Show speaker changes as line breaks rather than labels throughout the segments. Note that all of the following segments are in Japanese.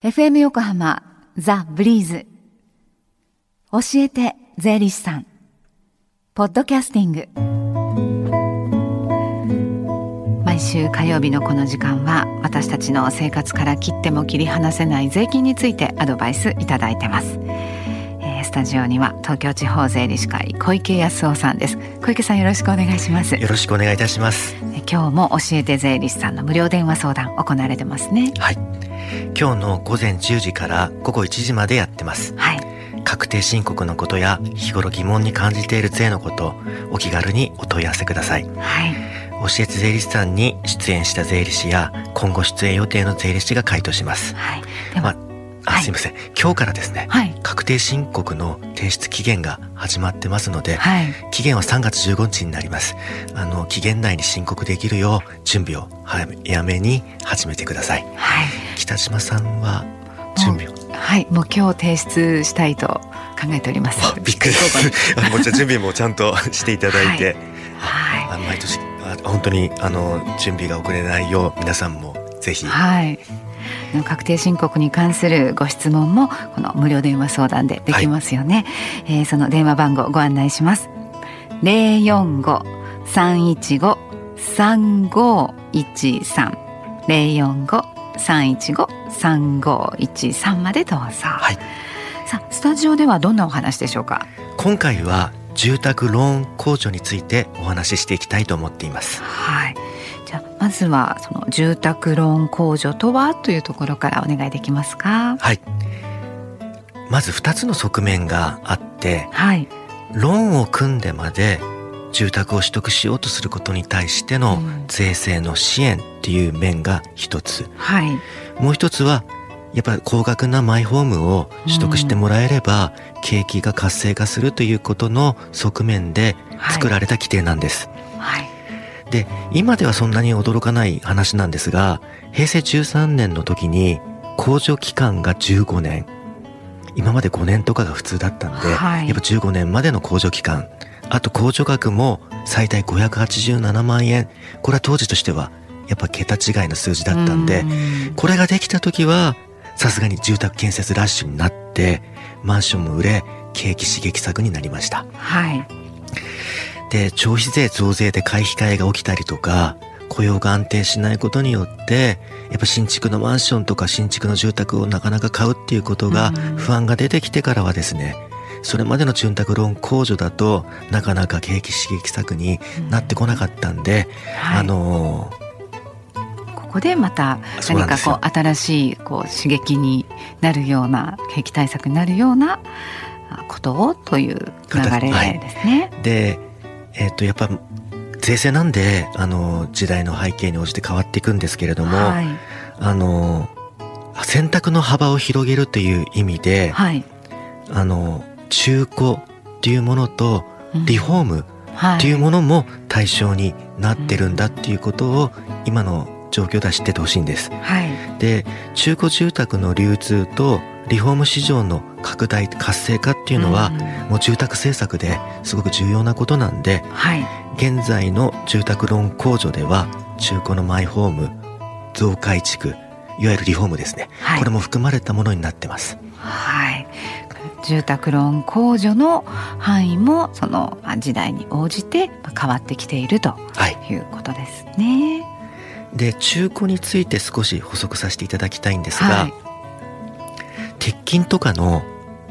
FM 横浜ザ・ブリーズ。教えて税理士さん。ポッドキャスティング。毎週火曜日のこの時間は私たちの生活から切っても切り離せない税金についてアドバイスいただいてます、えー、スタジオには東京地方税理士会小池康夫さんです。小池さんよろしくお願いします。
よろしくお願いいたします。
今日も教えて税理士さんの無料電話相談行われてますね。
はい今日の午前10時から午後1時までやってます。はい。確定申告のことや日頃疑問に感じている税のことお気軽にお問い合わせください。はい。教えて税理士さんに出演した税理士や今後出演予定の税理士が回答します。はい。では、まあ、すみません、今日からですね、はい、確定申告の提出期限が始まってますので、はい、期限は3月15日になります。あの期限内に申告できるよう準備を早めに始めてください、はい、北島さんは準備を？
はい。もう今日提出したいと考えております。
びっくりです。もうじゃ準備もちゃんと していただいて、はい、あ毎年あ本当にあの準備が遅れないよう皆さんもぜひ
はい確定申告に関するご質問もこの無料電話相談でできますよね、はい、えー、その電話番号ご案内します。零四五三一五三五一三。零四五三一五三五一三までどうぞ、はい、さあスタジオではどんなお話でしょうか？
今回は住宅ローン控除についてお話ししていきたいと思っています。
はいじゃあまずはその住宅ローン控除とはというところからお願いできますか。
はい。まず2つの側面があって、はい、ローンを組んでまで住宅を取得しようとすることに対しての税制の支援っていう面が一つ、はい、もう一つはやっぱり高額なマイホームを取得してもらえれば、景気が活性化するということの側面で作られた規定なんです。はい、はいで、今ではそんなに驚かない話なんですが、平成13年の時に控除期間が15年。今まで5年とかが普通だったんで、はい、やっぱ15年までの控除期間。あと控除額も最大587万円。これは当時としてはやっぱ桁違いの数字だったんで、んこれができた時は、さすがに住宅建設ラッシュになって、マンションも売れ、景気刺激策になりました。はい。で、消費税増税で買い控えが起きたりとか、雇用が安定しないことによって、やっぱ新築のマンションとか新築の住宅をなかなか買うっていうことが不安が出てきてからはですね、それまでの住宅ローン控除だとなかなか景気刺激策になってこなかったんで、うんはい、あの
ー、ここでまた何かこう新しいこう刺激になるような景気対策になるようなことをという流れですね。
はい、でえっ、ー、とやっぱ税制なんであの時代の背景に応じて変わっていくんですけれども、はい、あの選択の幅を広げるという意味で、はい、あの中古っていうものとリフォームっていうものも対象になってるんだっていうことを今の状況では知っててほしいんです。はい、で中古住宅の流通とリフォーム市場の拡大活性化っていうのは、もう住宅政策ですごく重要なことなんで、はい、現在の住宅ローン控除では中古のマイホーム増改築いわゆるリフォームですね、はい、これも含まれたものになってます。
はい。住宅ローン控除の範囲もその時代に応じて変わってきているとい。うことですね。はい、
で中古について少し補足させていただきたいんですが、はい、鉄筋とかの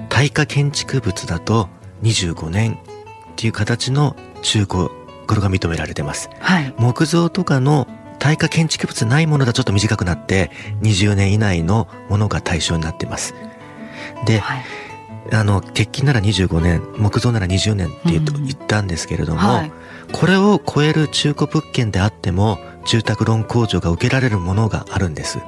耐火建築物だと25年っていう形の中古これが認められてます、はい、木造とかの耐火建築物ないものだとちょっと短くなって20年以内のものが対象になってます。で、はい、あの鉄筋なら25年木造なら20年って言ったんですけれども、はい、これを超える中古物件であっても住宅ローン控除が受けられるものがあるんです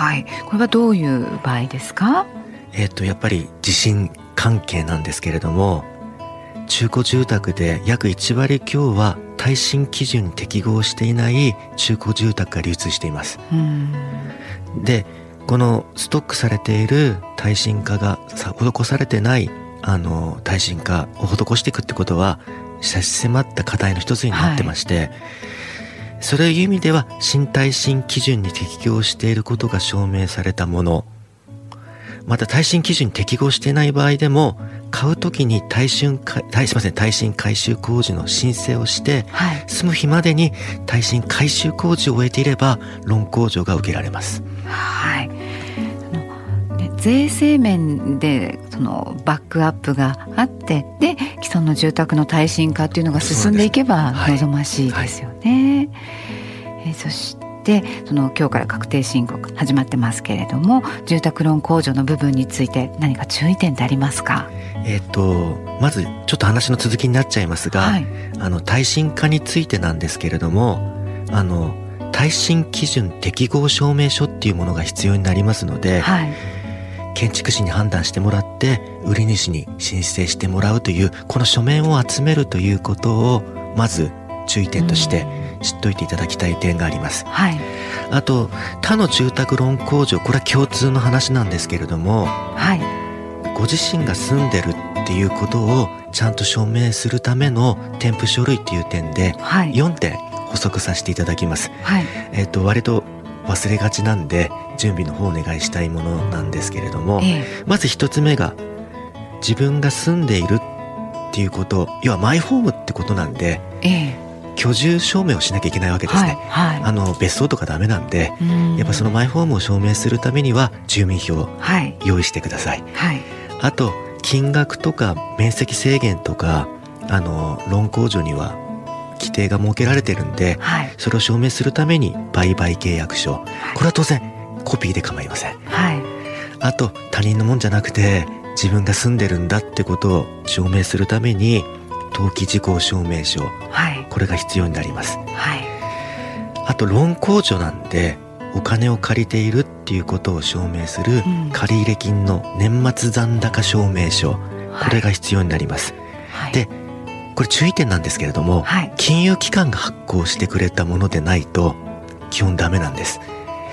はい。これはどういう場合ですか？
えっ、とやっぱり地震関係なんですけれども中古住宅で約1割強は耐震基準に適合していない中古住宅が流通しています。でこのストックされている耐震化が施されてないあの耐震化を施していくってことは差し迫った課題の一つになってまして、はい、そういう意味では新耐震基準に適合していることが証明されたもの。また耐震基準に適合していない場合でも買うときに耐震耐すみません耐震改修工事の申請をして、はい、住む日までに耐震改修工事を終えていればローン控除が受けられます。
はい税制面でそのバックアップがあってで既存の住宅の耐震化っていうのが進んでいけば望ましいですよね。はい。はい、えそしてその今日から確定申告始まってますけれども住宅ローン控除の部分について何か注意点ってありますか？
えっ、とまずちょっと話の続きになっちゃいますが、はい、あの耐震化についてなんですけれどもあの耐震基準適合証明書っていうものが必要になりますので、はい、建築士に判断してもらって売り主に申請してもらうというこの書面を集めるということをまず注意点として知っといていただきたい点があります。はい、あと他の住宅ローン控除これは共通の話なんですけれども、はい、ご自身が住んでるっていうことをちゃんと証明するための添付書類っていう点で4点補足させていただきます。はい、えっ、と割と忘れがちなんで準備の方お願いしたいものなんですけれども、ええ、まず一つ目が自分が住んでいるっていうこと要はマイホームってことなんで、え、居住証明をしなきゃいけないわけですね、はいはい、あの別荘とかダメなんでやっぱそのマイホームを証明するためには住民票を用意してください、はい、あと金額とか面積制限とかあのローン控除には規定が設けられてるんで、はい、それを証明するために売買契約書、はい、これは当然コピーで構いません、はい、あと他人のもんじゃなくて自分が住んでるんだってことを証明するために登記事項証明書、はい、これが必要になります、はい、あとローン控除なんでお金を借りているっていうことを証明する借入金の年末残高証明書、これが必要になります、はい、でこれ注意点なんですけれども、はい、金融機関が発行してくれたものでないと基本ダメなんです、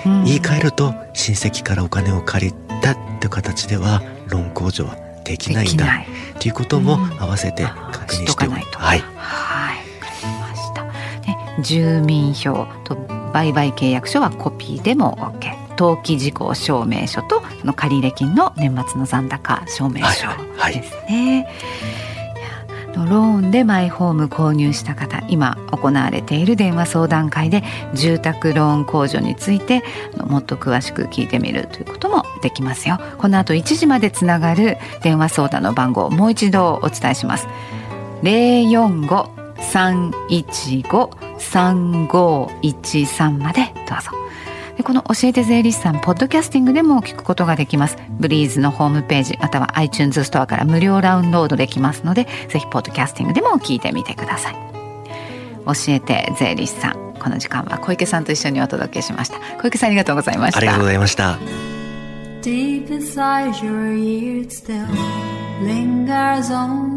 言い換えると親戚からお金を借りたって形ではローン控除はできないんだ。とい。うことも合わせて確認しておく、はい、はい、
かりました、ね、住民票と売買契約書はコピーでも OK 登記事項証明書とその借入金の年末の残高証明書ですね。はいはい。はいローンでマイホーム購入した方今行われている電話相談会で住宅ローン控除についてもっと詳しく聞いてみるということもできますよ。この後1時までつながる電話相談の番号もう一度お伝えします。045-315-3513までどうぞ。この教えて税理士さんポッドキャスティングでも聞くことができます。ブリーズのホームページまたは iTunes ストアから無料ダウンロードできますのでぜひポッドキャスティングでも聞いてみてください。教えて税理士さんこの時間は小池さんと一緒にお届けしました。小池さんありがとうございました。
ありがとうございました。
Deep inside your ears still lingers on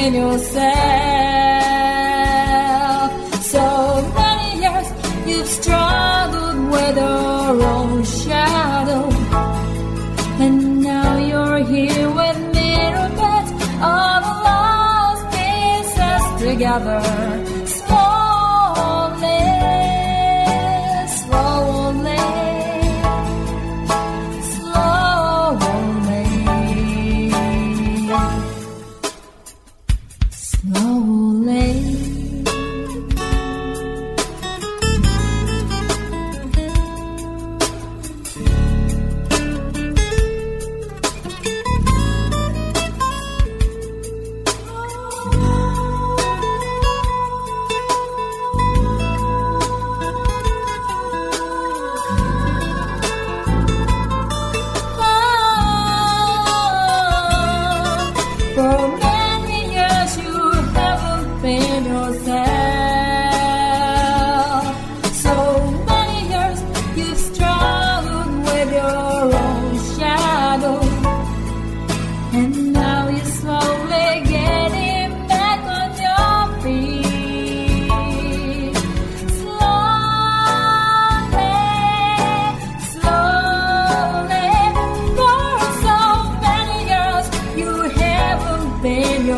In yourself.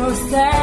so sad.